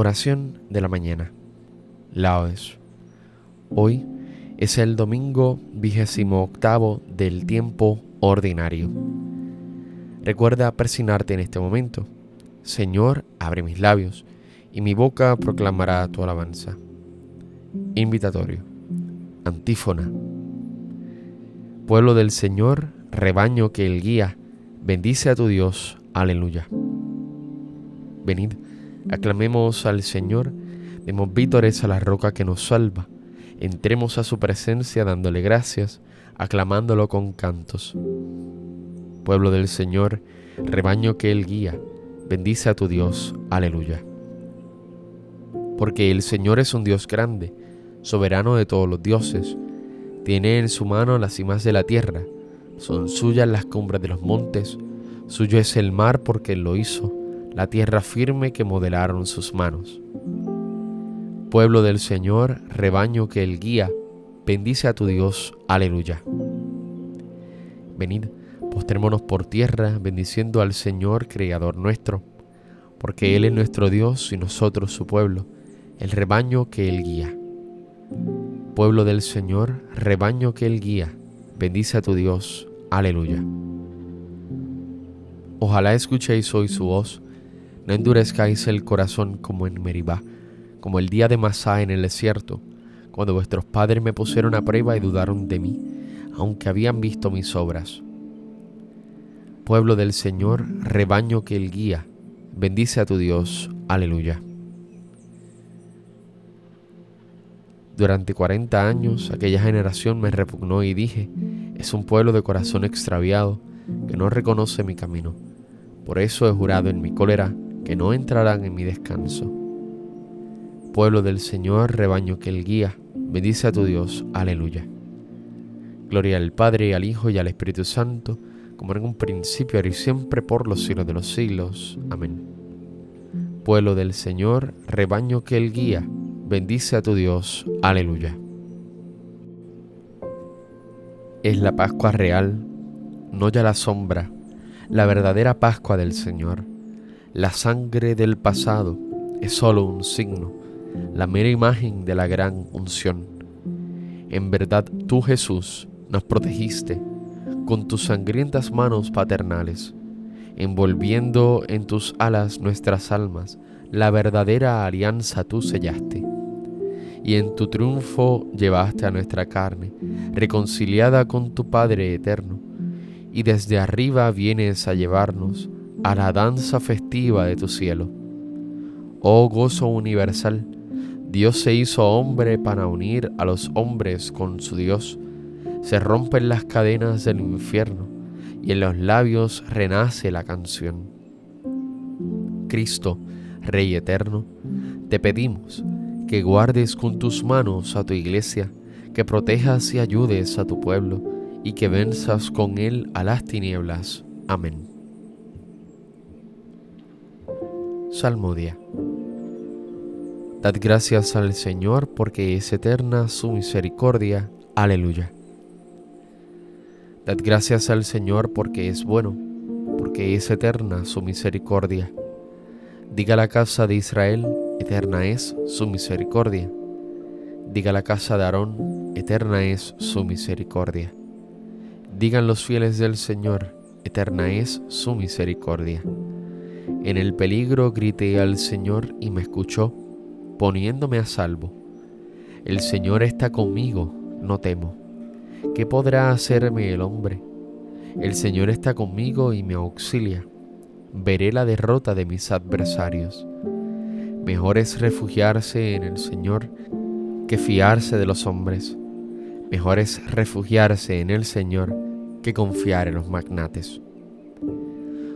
Oración de la mañana. Laudes. Hoy es el domingo vigésimo octavo del tiempo ordinario. Recuerda persignarte en este momento. Señor, abre mis labios y mi boca proclamará tu alabanza. Invitatorio. Antífona. Pueblo del Señor, rebaño que Él guía, bendice a tu Dios. Aleluya. Venid, aclamemos al Señor, demos vítores a la roca que nos salva, entremos a su presencia dándole gracias, aclamándolo con cantos. Pueblo del Señor, rebaño que Él guía, bendice a tu Dios. Aleluya. Porque el Señor es un Dios grande, soberano de todos los dioses, tiene en su mano las cimas de la tierra, son suyas las cumbres de los montes, suyo es el mar porque Él lo hizo la tierra firme que modelaron sus manos. Pueblo del Señor, rebaño que Él guía, bendice a tu Dios, aleluya. Venid, postrémonos por tierra, bendiciendo al Señor, Creador nuestro, porque Él es nuestro Dios y nosotros su pueblo, el rebaño que Él guía. Pueblo del Señor, rebaño que Él guía, bendice a tu Dios, aleluya. Ojalá escuchéis hoy su voz, no endurezcáis el corazón como en Meribá, como el día de Masá en el desierto, cuando vuestros padres me pusieron a prueba y dudaron de mí, aunque habían visto mis obras. Pueblo del Señor, rebaño que Él guía, bendice a tu Dios. Aleluya. Durante cuarenta años aquella generación me repugnó y dije, es un pueblo de corazón extraviado que no reconoce mi camino. Por eso he jurado en mi cólera que no entrarán en mi descanso. Pueblo del Señor, rebaño que Él guía, bendice a tu Dios. Aleluya. Gloria al Padre, al Hijo y al Espíritu Santo, como en un principio, ahora y siempre, por los siglos de los siglos. Amén. Pueblo del Señor, rebaño que Él guía, bendice a tu Dios. Aleluya. Es la Pascua real, no ya la sombra, la verdadera Pascua del Señor la sangre del pasado es solo un signo, la mera imagen de la gran unción. En verdad tú Jesús nos protegiste con tus sangrientas manos paternales, envolviendo en tus alas nuestras almas, la verdadera alianza tú sellaste. Y en tu triunfo llevaste a nuestra carne, reconciliada con tu Padre eterno, y desde arriba vienes a llevarnos a la danza festiva de tu cielo. Oh gozo universal, Dios se hizo hombre para unir a los hombres con su Dios. Se rompen las cadenas del infierno y en los labios renace la canción. Cristo, Rey eterno, te pedimos que guardes con tus manos a tu iglesia, que protejas y ayudes a tu pueblo y que venzas con él a las tinieblas. Amén. Salmodia. Dad gracias al Señor porque es eterna su misericordia. Aleluya. Dad gracias al Señor porque es bueno, porque es eterna su misericordia. Diga la casa de Israel, eterna es su misericordia. Diga la casa de Aarón, eterna es su misericordia. Digan los fieles del Señor, eterna es su misericordia. En el peligro grité al Señor y me escuchó, poniéndome a salvo. El Señor está conmigo, no temo. ¿Qué podrá hacerme el hombre? El Señor está conmigo y me auxilia. Veré la derrota de mis adversarios. Mejor es refugiarse en el Señor que fiarse de los hombres. Mejor es refugiarse en el Señor que confiar en los magnates.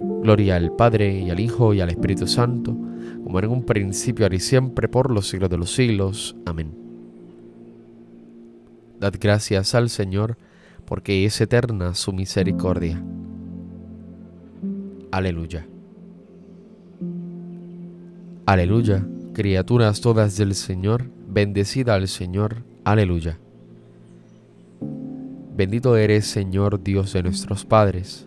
Gloria al Padre y al Hijo y al Espíritu Santo, como en un principio, ahora y siempre, por los siglos de los siglos. Amén. Dad gracias al Señor, porque es eterna su misericordia. Aleluya. Aleluya, criaturas todas del Señor, bendecida al Señor. Aleluya. Bendito eres, Señor Dios de nuestros padres,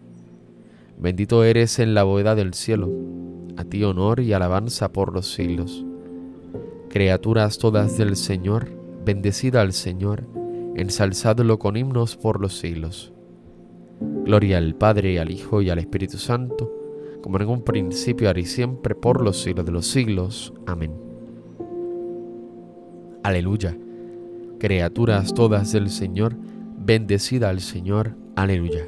Bendito eres en la bóveda del cielo, a ti honor y alabanza por los siglos. Criaturas todas del Señor, bendecida al Señor, ensalzadlo con himnos por los siglos. Gloria al Padre, al Hijo y al Espíritu Santo, como en un principio, ahora y siempre, por los siglos de los siglos. Amén. Aleluya. Criaturas todas del Señor, bendecida al Señor. Aleluya.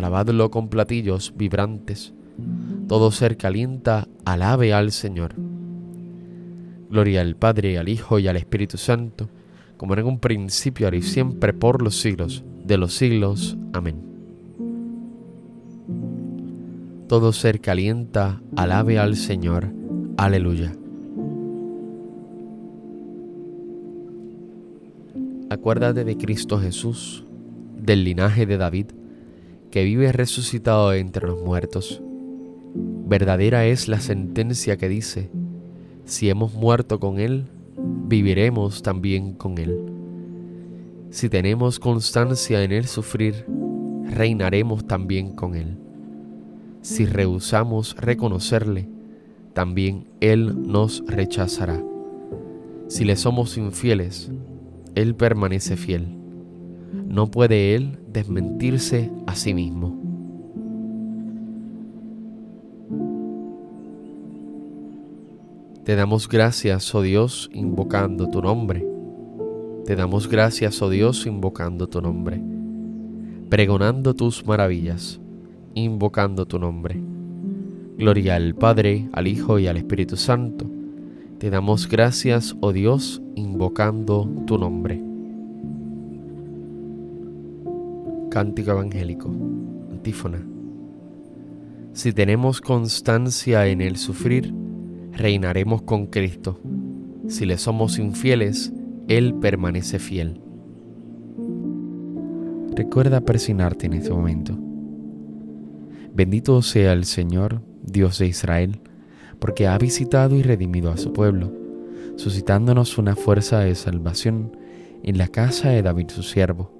alabadlo con platillos vibrantes. Todo ser que alienta, alabe al Señor. Gloria al Padre, al Hijo y al Espíritu Santo como en un principio, ahora y siempre, por los siglos de los siglos. Amén. Todo ser que alienta, alabe al Señor. Aleluya. Acuérdate de Cristo Jesús, del linaje de David, que vive resucitado entre los muertos. Verdadera es la sentencia que dice, si hemos muerto con Él, viviremos también con Él. Si tenemos constancia en el sufrir, reinaremos también con Él. Si rehusamos reconocerle, también Él nos rechazará. Si le somos infieles, Él permanece fiel. No puede Él desmentirse a sí mismo. Te damos gracias, oh Dios, invocando tu nombre. Te damos gracias, oh Dios, invocando tu nombre. Pregonando tus maravillas, invocando tu nombre. Gloria al Padre, al Hijo y al Espíritu Santo. Te damos gracias, oh Dios, invocando tu nombre. Cántico Evangélico, antífona. Si tenemos constancia en el sufrir, reinaremos con Cristo. Si le somos infieles, Él permanece fiel. Recuerda persignarte en este momento. Bendito sea el Señor, Dios de Israel, porque ha visitado y redimido a su pueblo, suscitándonos una fuerza de salvación en la casa de David su siervo,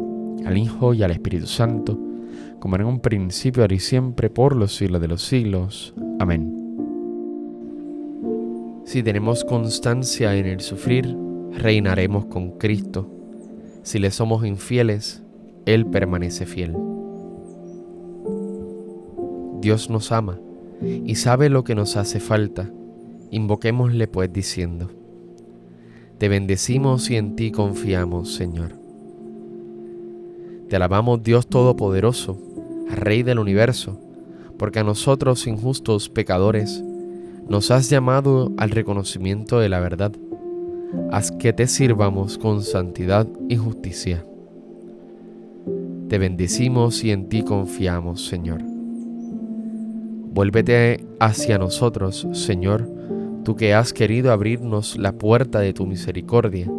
al Hijo y al Espíritu Santo, como en un principio, ahora y siempre, por los siglos de los siglos. Amén. Si tenemos constancia en el sufrir, reinaremos con Cristo. Si le somos infieles, Él permanece fiel. Dios nos ama y sabe lo que nos hace falta. Invoquémosle pues diciendo, Te bendecimos y en ti confiamos, Señor. Te alabamos Dios Todopoderoso, Rey del universo, porque a nosotros injustos pecadores nos has llamado al reconocimiento de la verdad. Haz que te sirvamos con santidad y justicia. Te bendecimos y en ti confiamos, Señor. Vuélvete hacia nosotros, Señor, tú que has querido abrirnos la puerta de tu misericordia,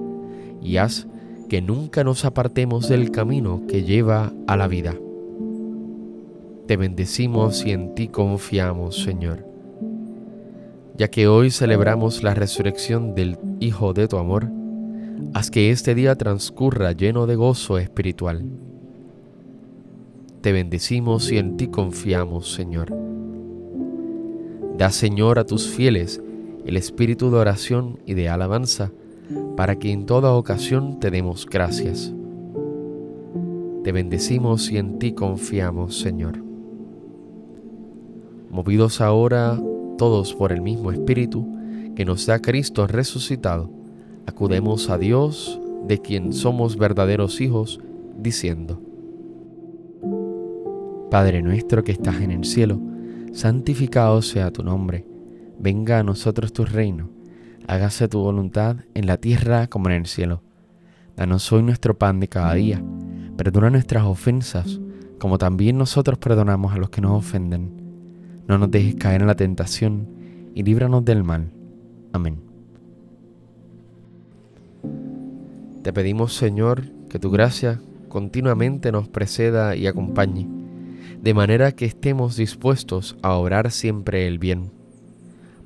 y haz que nunca nos apartemos del camino que lleva a la vida. Te bendecimos y en ti confiamos, Señor. Ya que hoy celebramos la resurrección del Hijo de tu amor, haz que este día transcurra lleno de gozo espiritual. Te bendecimos y en ti confiamos, Señor. Da, Señor, a tus fieles el espíritu de oración y de alabanza, para que en toda ocasión te demos gracias. Te bendecimos y en ti confiamos, Señor. Movidos ahora todos por el mismo Espíritu que nos da Cristo resucitado, acudemos a Dios, de quien somos verdaderos hijos, diciendo, Padre nuestro que estás en el cielo, santificado sea tu nombre, venga a nosotros tu reino, hágase tu voluntad en la tierra como en el cielo. Danos hoy nuestro pan de cada día, perdona nuestras ofensas, como también nosotros perdonamos a los que nos ofenden. No nos dejes caer en la tentación y líbranos del mal. Amén. Te pedimos, Señor, que tu gracia continuamente nos preceda y acompañe de manera que estemos dispuestos a obrar siempre el bien.